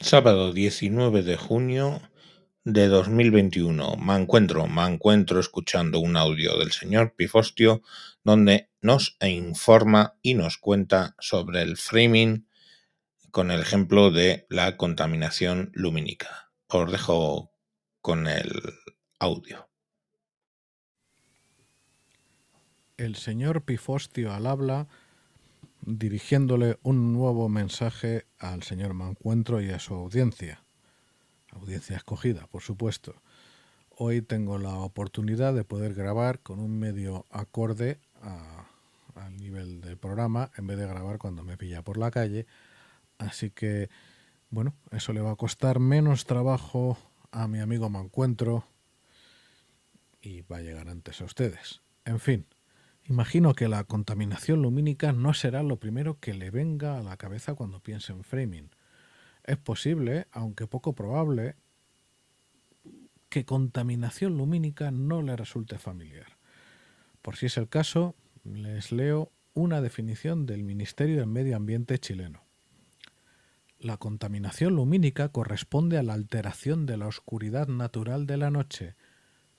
Sábado 19 de junio de 2021. Me encuentro, me encuentro escuchando un audio del señor Pifostio donde nos informa y nos cuenta sobre el framing con el ejemplo de la contaminación lumínica. Os dejo con el audio. El señor Pifostio al habla dirigiéndole un nuevo mensaje al señor Mancuentro y a su audiencia. Audiencia escogida, por supuesto. Hoy tengo la oportunidad de poder grabar con un medio acorde al nivel del programa en vez de grabar cuando me pilla por la calle. Así que, bueno, eso le va a costar menos trabajo a mi amigo Mancuentro y va a llegar antes a ustedes. En fin, Imagino que la contaminación lumínica no será lo primero que le venga a la cabeza cuando piense en framing. Es posible, aunque poco probable, que contaminación lumínica no le resulte familiar. Por si es el caso, les leo una definición del Ministerio del Medio Ambiente chileno. La contaminación lumínica corresponde a la alteración de la oscuridad natural de la noche,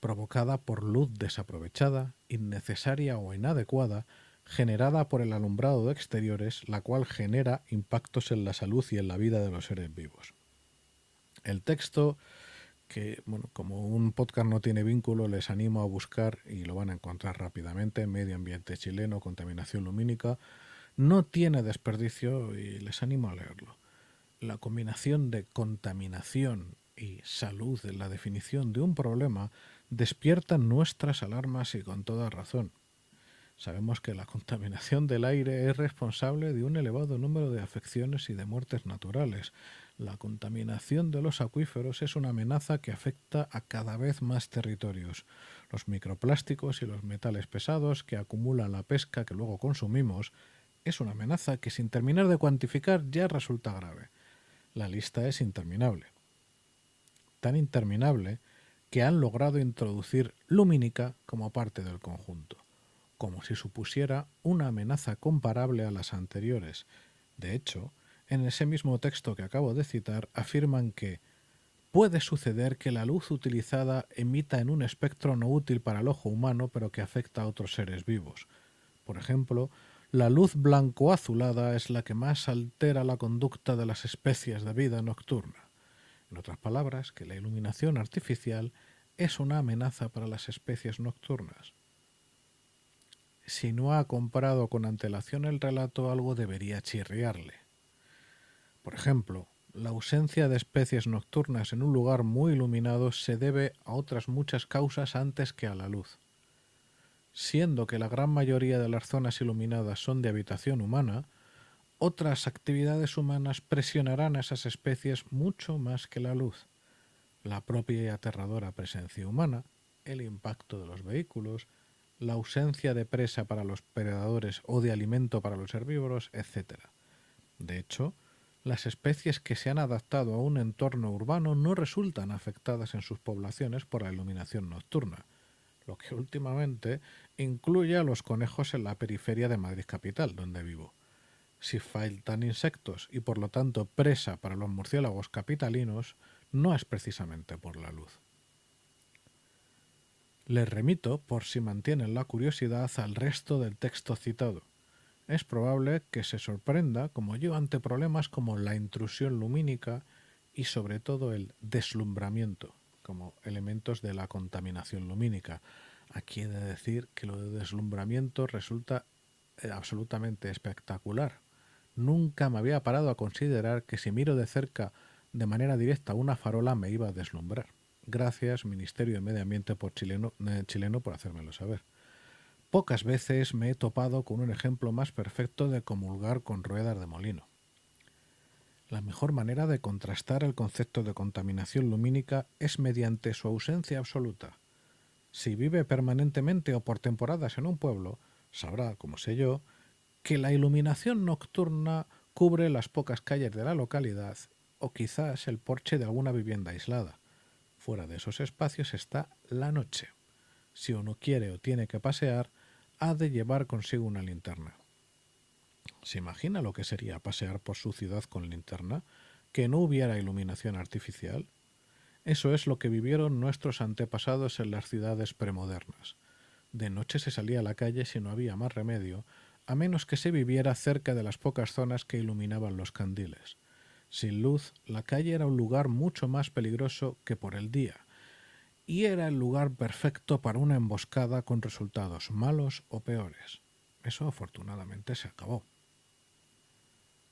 provocada por luz desaprovechada, innecesaria o inadecuada, generada por el alumbrado de exteriores, la cual genera impactos en la salud y en la vida de los seres vivos. El texto, que bueno, como un podcast no tiene vínculo, les animo a buscar y lo van a encontrar rápidamente, Medio Ambiente Chileno, Contaminación Lumínica, no tiene desperdicio y les animo a leerlo. La combinación de contaminación y salud en la definición de un problema despiertan nuestras alarmas y con toda razón. Sabemos que la contaminación del aire es responsable de un elevado número de afecciones y de muertes naturales. La contaminación de los acuíferos es una amenaza que afecta a cada vez más territorios. Los microplásticos y los metales pesados que acumulan la pesca que luego consumimos es una amenaza que sin terminar de cuantificar ya resulta grave. La lista es interminable. Tan interminable que han logrado introducir lumínica como parte del conjunto, como si supusiera una amenaza comparable a las anteriores. De hecho, en ese mismo texto que acabo de citar afirman que puede suceder que la luz utilizada emita en un espectro no útil para el ojo humano pero que afecta a otros seres vivos. Por ejemplo, la luz blanco-azulada es la que más altera la conducta de las especies de vida nocturna. En otras palabras, que la iluminación artificial es una amenaza para las especies nocturnas. Si no ha comprado con antelación el relato, algo debería chirriarle. Por ejemplo, la ausencia de especies nocturnas en un lugar muy iluminado se debe a otras muchas causas antes que a la luz. Siendo que la gran mayoría de las zonas iluminadas son de habitación humana, otras actividades humanas presionarán a esas especies mucho más que la luz. La propia y aterradora presencia humana, el impacto de los vehículos, la ausencia de presa para los predadores o de alimento para los herbívoros, etc. De hecho, las especies que se han adaptado a un entorno urbano no resultan afectadas en sus poblaciones por la iluminación nocturna, lo que últimamente incluye a los conejos en la periferia de Madrid capital, donde vivo. Si faltan insectos y por lo tanto presa para los murciélagos capitalinos, no es precisamente por la luz. Les remito, por si mantienen la curiosidad, al resto del texto citado. Es probable que se sorprenda, como yo, ante problemas como la intrusión lumínica y sobre todo el deslumbramiento, como elementos de la contaminación lumínica. Aquí he de decir que lo de deslumbramiento resulta eh, absolutamente espectacular, Nunca me había parado a considerar que si miro de cerca de manera directa una farola me iba a deslumbrar. Gracias, Ministerio de Medio Ambiente por chileno, eh, chileno por hacérmelo saber. Pocas veces me he topado con un ejemplo más perfecto de comulgar con ruedas de molino. La mejor manera de contrastar el concepto de contaminación lumínica es mediante su ausencia absoluta. Si vive permanentemente o por temporadas en un pueblo, sabrá, como sé yo, que la iluminación nocturna cubre las pocas calles de la localidad o quizás el porche de alguna vivienda aislada. Fuera de esos espacios está la noche. Si uno quiere o tiene que pasear, ha de llevar consigo una linterna. ¿Se imagina lo que sería pasear por su ciudad con linterna? que no hubiera iluminación artificial? Eso es lo que vivieron nuestros antepasados en las ciudades premodernas. De noche se salía a la calle si no había más remedio, a menos que se viviera cerca de las pocas zonas que iluminaban los candiles. Sin luz, la calle era un lugar mucho más peligroso que por el día, y era el lugar perfecto para una emboscada con resultados malos o peores. Eso afortunadamente se acabó.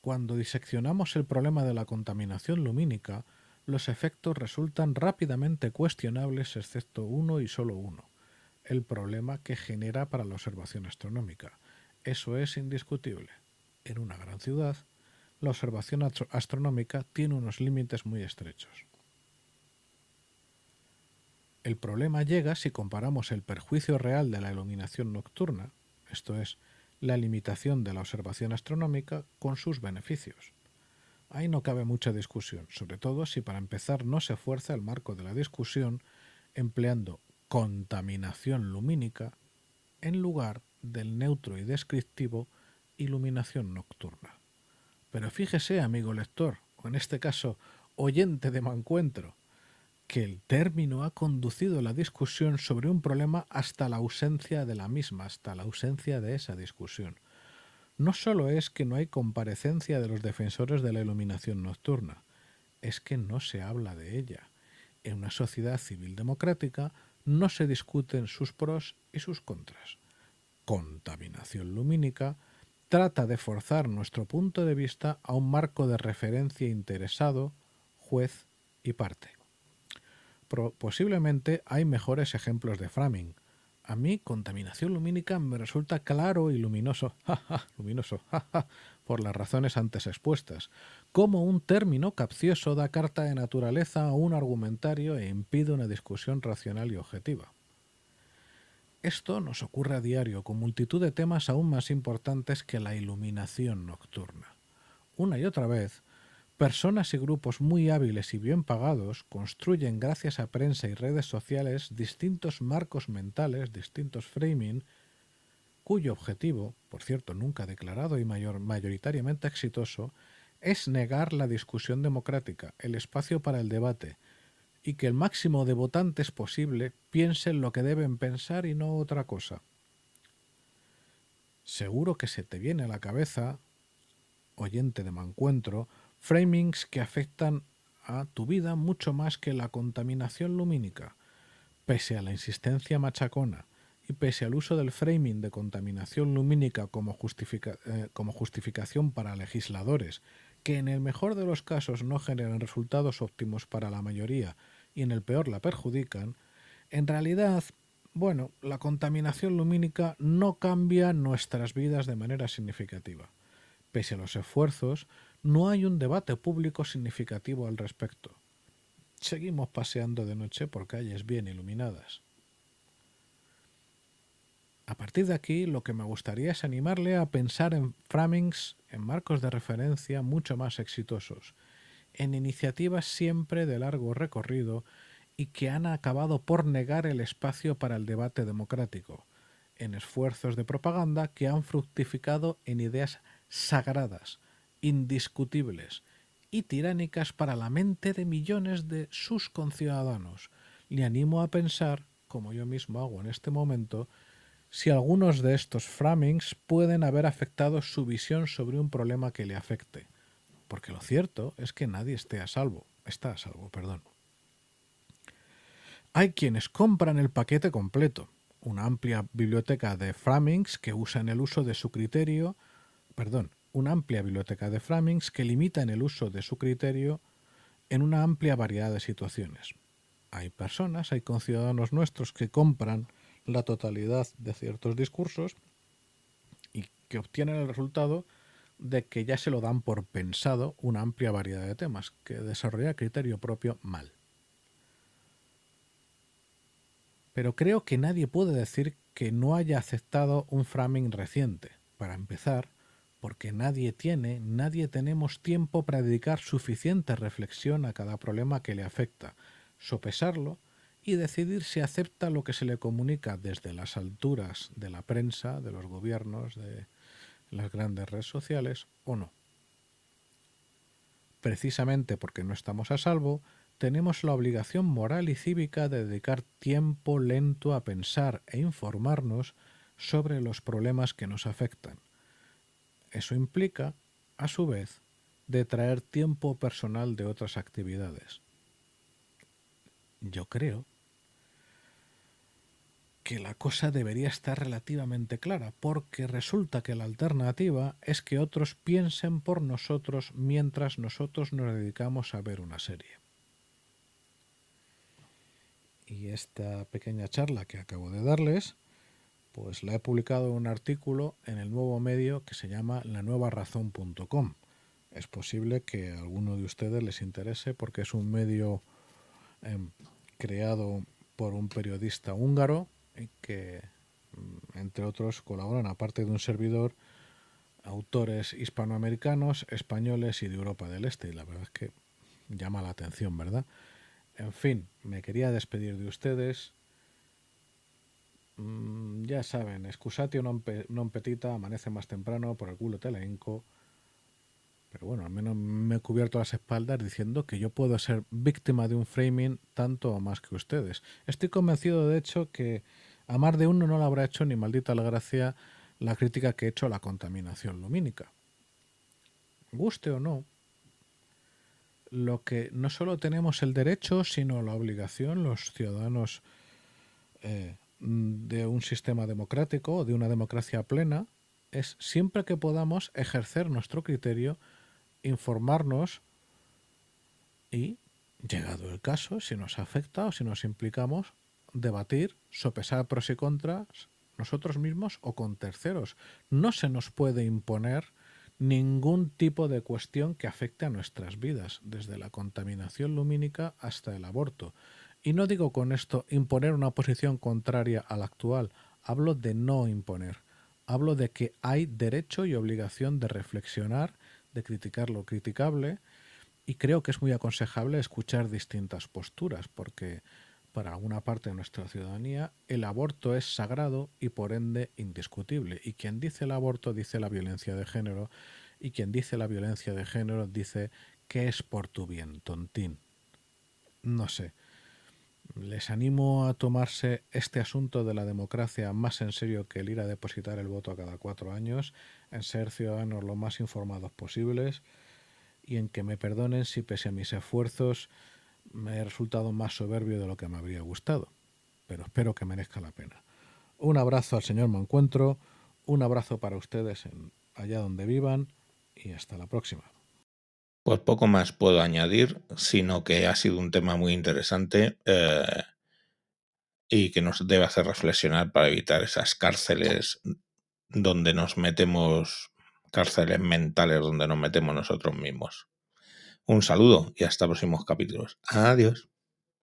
Cuando diseccionamos el problema de la contaminación lumínica, los efectos resultan rápidamente cuestionables excepto uno y solo uno, el problema que genera para la observación astronómica. Eso es indiscutible. En una gran ciudad, la observación astronómica tiene unos límites muy estrechos. El problema llega si comparamos el perjuicio real de la iluminación nocturna, esto es, la limitación de la observación astronómica, con sus beneficios. Ahí no cabe mucha discusión, sobre todo si para empezar no se fuerza el marco de la discusión empleando contaminación lumínica en lugar del neutro y descriptivo iluminación nocturna. Pero fíjese, amigo lector, o en este caso oyente de Mancuentro, que el término ha conducido la discusión sobre un problema hasta la ausencia de la misma, hasta la ausencia de esa discusión. No solo es que no hay comparecencia de los defensores de la iluminación nocturna, es que no se habla de ella. En una sociedad civil democrática no se discuten sus pros y sus contras. Contaminación lumínica trata de forzar nuestro punto de vista a un marco de referencia interesado, juez y parte posiblemente hay mejores ejemplos de framing. A mí, contaminación lumínica me resulta claro y luminoso, luminoso, por las razones antes expuestas. Como un término capcioso da carta de naturaleza a un argumentario e impide una discusión racional y objetiva. Esto nos ocurre a diario con multitud de temas aún más importantes que la iluminación nocturna. Una y otra vez, Personas y grupos muy hábiles y bien pagados construyen gracias a prensa y redes sociales distintos marcos mentales, distintos framing, cuyo objetivo, por cierto nunca declarado y mayor, mayoritariamente exitoso, es negar la discusión democrática, el espacio para el debate, y que el máximo de votantes posible piensen lo que deben pensar y no otra cosa. Seguro que se te viene a la cabeza, oyente de Mancuentro, framings que afectan a tu vida mucho más que la contaminación lumínica. Pese a la insistencia machacona y pese al uso del framing de contaminación lumínica como, eh, como justificación para legisladores, que en el mejor de los casos no generan resultados óptimos para la mayoría y en el peor la perjudican, en realidad, bueno, la contaminación lumínica no cambia nuestras vidas de manera significativa. Pese a los esfuerzos, no hay un debate público significativo al respecto. Seguimos paseando de noche por calles bien iluminadas. A partir de aquí, lo que me gustaría es animarle a pensar en framings, en marcos de referencia mucho más exitosos, en iniciativas siempre de largo recorrido y que han acabado por negar el espacio para el debate democrático, en esfuerzos de propaganda que han fructificado en ideas sagradas, indiscutibles y tiránicas para la mente de millones de sus conciudadanos. Le animo a pensar, como yo mismo hago en este momento, si algunos de estos framings pueden haber afectado su visión sobre un problema que le afecte. Porque lo cierto es que nadie esté a salvo, está a salvo, perdón. Hay quienes compran el paquete completo, una amplia biblioteca de framings que usan el uso de su criterio, perdón, una amplia biblioteca de framings que limita en el uso de su criterio en una amplia variedad de situaciones. Hay personas, hay conciudadanos nuestros que compran la totalidad de ciertos discursos y que obtienen el resultado de que ya se lo dan por pensado una amplia variedad de temas, que desarrolla criterio propio mal. Pero creo que nadie puede decir que no haya aceptado un framing reciente. Para empezar, porque nadie tiene, nadie tenemos tiempo para dedicar suficiente reflexión a cada problema que le afecta, sopesarlo y decidir si acepta lo que se le comunica desde las alturas de la prensa, de los gobiernos, de las grandes redes sociales o no. precisamente porque no estamos a salvo, tenemos la obligación moral y cívica de dedicar tiempo lento a pensar e informarnos sobre los problemas que nos afectan. Eso implica, a su vez, de traer tiempo personal de otras actividades. Yo creo que la cosa debería estar relativamente clara, porque resulta que la alternativa es que otros piensen por nosotros mientras nosotros nos dedicamos a ver una serie. Y esta pequeña charla que acabo de darles, pues la he publicado en un artículo en el nuevo medio que se llama lanuevarazón.com. Es posible que a alguno de ustedes les interese porque es un medio em, creado por un periodista húngaro que, mm, entre otros, colaboran, aparte de un servidor, autores hispanoamericanos, españoles y de Europa del Este. Y la verdad es que llama la atención, ¿verdad? En fin, me quería despedir de ustedes. Mm, ya saben, excusatio non, non petita, amanece más temprano, por el culo te la hinco. Pero bueno, al menos me he cubierto las espaldas diciendo que yo puedo ser víctima de un framing tanto o más que ustedes. Estoy convencido, de hecho, que a más de uno no le habrá hecho ni maldita la gracia la crítica que he hecho a la contaminación lumínica. Guste o no, lo que no solo tenemos el derecho, sino la obligación, los ciudadanos eh, de un sistema democrático o de una democracia plena, es siempre que podamos ejercer nuestro criterio, informarnos y, llegado el caso, si nos afecta o si nos implicamos, debatir, sopesar pros y contras nosotros mismos o con terceros. No se nos puede imponer ningún tipo de cuestión que afecte a nuestras vidas, desde la contaminación lumínica hasta el aborto. Y no digo con esto imponer una posición contraria a la actual, hablo de no imponer. Hablo de que hay derecho y obligación de reflexionar, de criticar lo criticable, y creo que es muy aconsejable escuchar distintas posturas, porque para alguna parte de nuestra ciudadanía, el aborto es sagrado y por ende indiscutible. Y quien dice el aborto dice la violencia de género y quien dice la violencia de género dice que es por tu bien, tontín. No sé. Les animo a tomarse este asunto de la democracia más en serio que el ir a depositar el voto a cada cuatro años, en ser ciudadanos lo más informados posibles y en que me perdonen si pese a mis esfuerzos me he resultado más soberbio de lo que me habría gustado, pero espero que merezca la pena. Un abrazo al señor Mancuentro, un abrazo para ustedes en, allá donde vivan y hasta la próxima. Pues poco más puedo añadir, sino que ha sido un tema muy interesante eh, y que nos debe hacer reflexionar para evitar esas cárceles donde nos metemos, cárceles mentales donde nos metemos nosotros mismos. Un saludo y hasta próximos capítulos. Adiós.